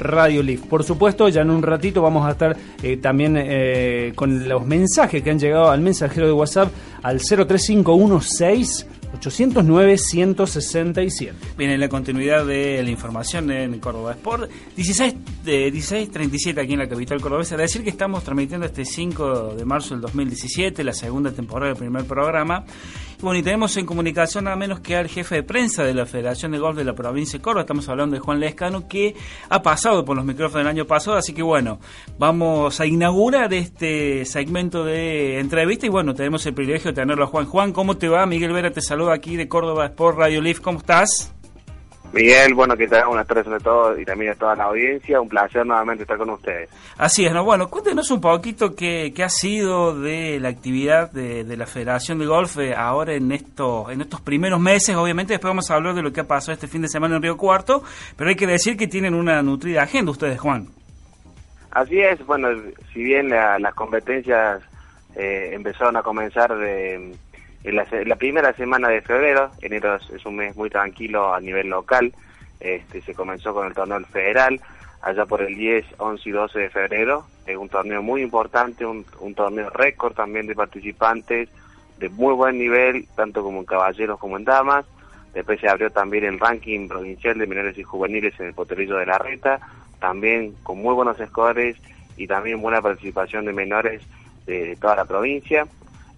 Radio Leaf. Por supuesto, ya en un ratito vamos a estar eh, también eh, con los mensajes que han llegado al mensajero de WhatsApp al 03516 809-167. Bien, en la continuidad de la información en Córdoba Sport, 16, de 16.37 aquí en la capital cordobesa. decir que estamos transmitiendo este 5 de marzo del 2017, la segunda temporada del primer programa. Bueno, y tenemos en comunicación nada menos que al jefe de prensa de la Federación de Golf de la provincia de Córdoba. Estamos hablando de Juan Lescano, que ha pasado por los micrófonos el año pasado. Así que bueno, vamos a inaugurar este segmento de entrevista. Y bueno, tenemos el privilegio de tenerlo a Juan. Juan, ¿cómo te va? Miguel Vera te saluda aquí de Córdoba Sport Radio Live. ¿Cómo estás? Miguel, bueno, que te Buenas tardes a todos y también a toda la audiencia. Un placer nuevamente estar con ustedes. Así es, ¿no? Bueno, cuéntenos un poquito qué, qué ha sido de la actividad de, la Federación de Golf eh, ahora en estos, en estos primeros meses. Obviamente, después vamos a hablar de lo que ha pasado este fin de semana en Río Cuarto, pero hay que decir que tienen una nutrida agenda ustedes, Juan. Así es, bueno, si bien las competencias eh, empezaron a comenzar de en la, primera semana de febrero, enero es, un mes muy tranquilo a nivel local, este, se comenzó con el torneo federal, allá por el 10, 11 y 12 de febrero, es un torneo muy importante, un, torneo récord también de participantes, de muy buen nivel, tanto como en caballeros como en damas, después se abrió también el ranking provincial de menores y juveniles en el Poterillo de la Reta, también con muy buenos scores y también buena participación de menores de toda la provincia.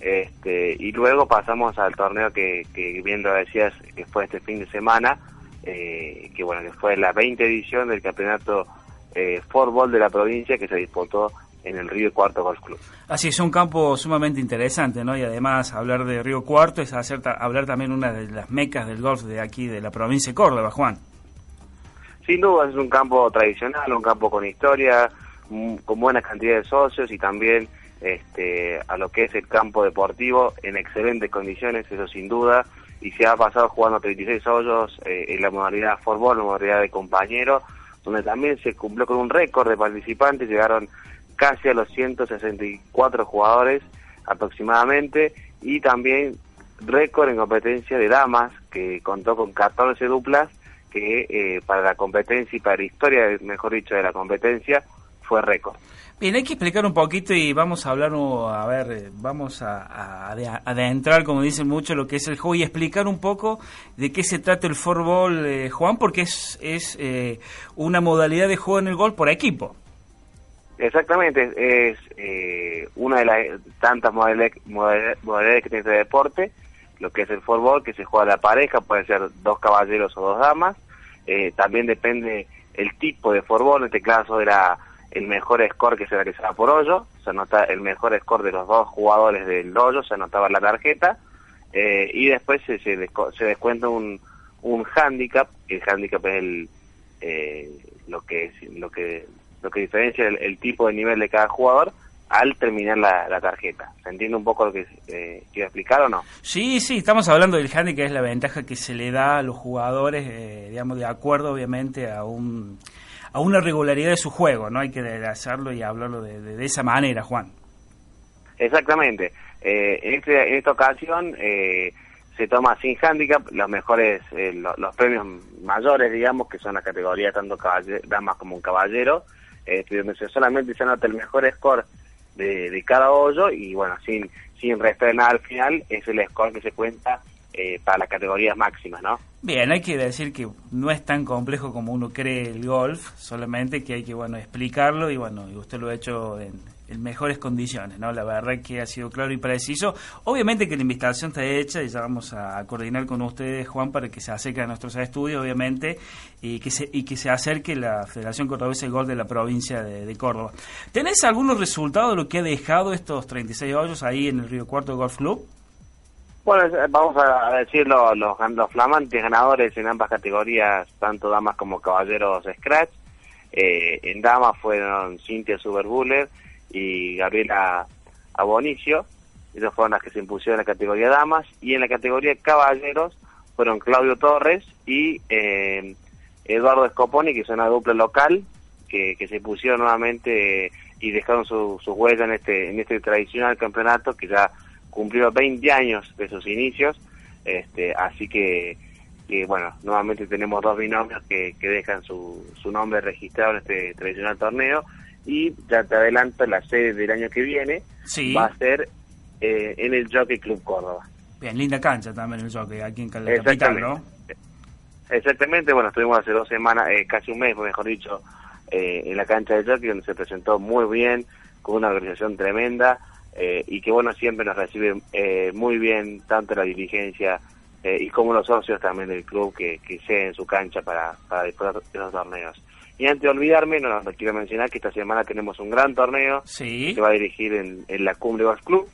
Este, y luego pasamos al torneo que, que bien lo decías, que fue este fin de semana, eh, que bueno, que fue la 20 edición del campeonato eh, de la provincia que se disputó en el Río Cuarto Golf Club. Así es, un campo sumamente interesante, ¿no? Y además hablar de Río Cuarto es hacer hablar también una de las mecas del golf de aquí, de la provincia de Córdoba, Juan. Sin duda es un campo tradicional, un campo con historia, con buena cantidad de socios y también este, a lo que es el campo deportivo en excelentes condiciones, eso sin duda, y se ha pasado jugando 36 hoyos eh, en la modalidad fútbol, la modalidad de compañero, donde también se cumplió con un récord de participantes, llegaron casi a los 164 jugadores aproximadamente, y también récord en competencia de damas, que contó con 14 duplas, que eh, para la competencia y para la historia, mejor dicho, de la competencia, fue récord. Bien, hay que explicar un poquito y vamos a hablar, a ver, eh, vamos a, adentrar, como dicen mucho, lo que es el juego y explicar un poco de qué se trata el fútbol, eh, Juan, porque es, es eh, una modalidad de juego en el gol por equipo. Exactamente, es una de las tantas modalidades, que tiene este deporte, lo que es el fútbol, que se juega a la pareja, puede ser dos caballeros o dos damas, también depende el tipo de fútbol, en este caso era el mejor score que se realizaba por hoyo, se anota el mejor score de los dos jugadores del hoyo, se anotaba la tarjeta, eh, y después se, se, descuenta un, un handicap, el handicap es el, eh, lo que lo que lo que diferencia el, tipo de nivel de cada jugador al terminar la, tarjeta. ¿Se entiende un poco lo que eh, quiero explicar o no? Sí, sí, estamos hablando del handicap, es la ventaja que se le da a los jugadores, eh, digamos, de acuerdo obviamente a un a una regularidad de su juego, ¿no? Hay que hacerlo y hablarlo de, esa manera, Juan. Exactamente. Eh, en, este, en, esta ocasión eh, se toma sin handicap los mejores, eh, los, premios mayores, digamos, que son la categoría tanto damas como un caballero, donde solamente se anota el mejor score de, de cada hoyo y bueno, sin, sin restar nada al final, es el score que se cuenta eh, para las categorías máximas, ¿no? Bien, hay que decir que no es tan complejo como uno cree el golf, solamente que hay que, bueno, explicarlo y, bueno, y usted lo ha hecho en, mejores condiciones, ¿no? La verdad que ha sido claro y preciso. Obviamente que la invitación está hecha y ya vamos a coordinar con ustedes, Juan, para que se acerque a nuestros estudios, obviamente, y que se, y que se acerque la Federación Cordobesa de Golf de la provincia de, de Córdoba. ¿Tenés algunos resultados de lo que ha dejado estos 36 hoyos ahí en el Río Cuarto Golf Club? Bueno, vamos a decir los, los, flamantes ganadores en ambas categorías, tanto damas como caballeros Scratch. Eh, en damas fueron Cintia Superbuller y Gabriela Abonicio. Esas fueron las que se impusieron en la categoría damas. Y en la categoría caballeros fueron Claudio Torres y eh, Eduardo Scoponi, que es una dupla local, que, que se pusieron nuevamente y dejaron su, su huella en este, en este tradicional campeonato que ya cumplió 20 años de sus inicios. Este, así que, que, bueno, nuevamente tenemos dos binomios que, que dejan su, su nombre registrado en este tradicional torneo. Y ya te adelanto, la sede del año que viene Sí. va a ser eh, en el Jockey Club Córdoba. Bien, linda cancha también el jockey aquí en la capital. ¿no? Exactamente, bueno, estuvimos hace dos semanas, eh, casi un mes, mejor dicho, eh, en la cancha de jockey, donde se presentó muy bien, con una organización tremenda, eh, y que bueno, siempre nos recibe eh, muy bien, tanto la dirigencia eh, y como los socios también del club que, que ceden en su cancha para, para disputar de los torneos. Y antes de olvidarme, no, no, quiero mencionar que esta semana tenemos un gran torneo Sí. que va a dirigir en, en la Cumbre Golf Club.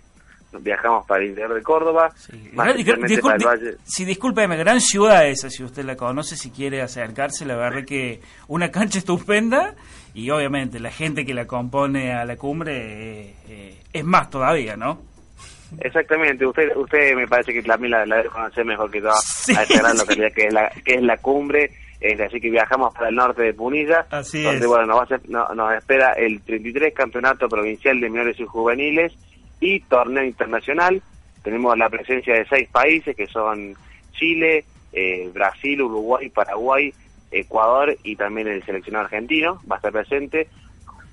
Viajamos para el interior de Córdoba, Sí. Gran- discul- para el Valle. sí, discúlpeme, gran ciudad esa, si usted la conoce, si quiere acercarse, la verdad que una cancha estupenda y obviamente la gente que la compone a la cumbre eh, eh, es más todavía, ¿no? Exactamente, usted usted me parece que también la, la debe conocer mejor que toda Sí, a esta gran localidad que es la que es la cumbre, este, así que viajamos para el norte de Punilla, Así donde es. bueno nos, va a hacer- no- nos espera el 33 campeonato provincial de menores y juveniles y torneo internacional. Tenemos la presencia de seis países que son Chile, eh, Brasil, Uruguay, Paraguay, Ecuador y también el seleccionado argentino va a estar presente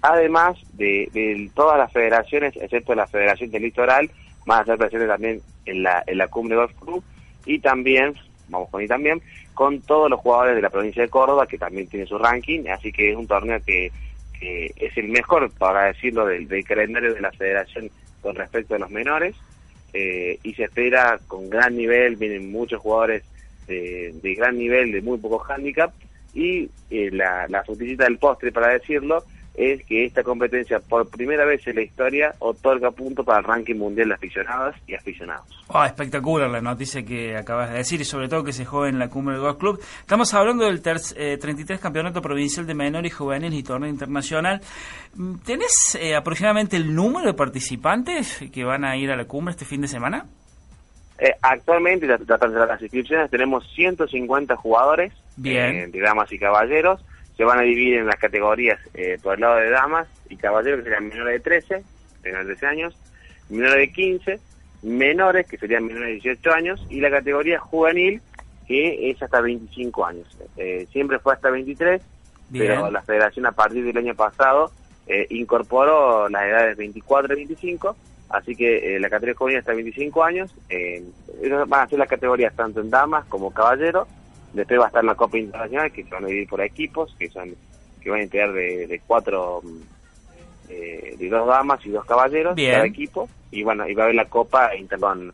además de, todas las federaciones, excepto la Federación del Litoral, van a estar presentes también en la, en la Cumbre Golf Club y también, vamos con y también, con todos los jugadores de la provincia de Córdoba, que también tiene su ranking, así que es un torneo que, que es el mejor, para decirlo, del, del calendario de la federación con respecto a los menores, eh, y se espera con gran nivel, vienen muchos jugadores de, de gran nivel, de muy poco handicap, y eh, la, la frutillita del postre, para decirlo, es que esta competencia por primera vez en la historia otorga punto para el ranking mundial de aficionadas y aficionados. Oh, espectacular la noticia que acabas de decir y sobre todo que se juega en la cumbre del Golf Club. Estamos hablando del eh, 33 Campeonato Provincial de Menores y Juveniles y Torneo Internacional. Mm, ¿Tenés eh, aproximadamente el número de participantes que van a ir a la cumbre este fin de semana? Eh, actualmente, tras las inscripciones, tenemos 150 jugadores Bien. eh, de damas y caballeros. Se van a dividir en las categorías eh, por el lado de damas y caballeros, que serían menores de 13, menores de 13 años, menores de 15, menores, que serían menores de 18 años, y la categoría juvenil, que es hasta 25 años. Eh, siempre fue hasta 23, Bien. pero la federación a partir del año pasado eh, incorporó las edades 24 y 25, así que eh, la categoría juvenil hasta 25 años, esas van a ser las categorías tanto en damas como caballeros, después va a estar la Copa Internacional, que se van a dividir por equipos, que son que van a integrar de, de cuatro, mm, eh, de dos damas y dos caballeros Bien. cada equipo, y bueno, y va a haber la Copa Intercon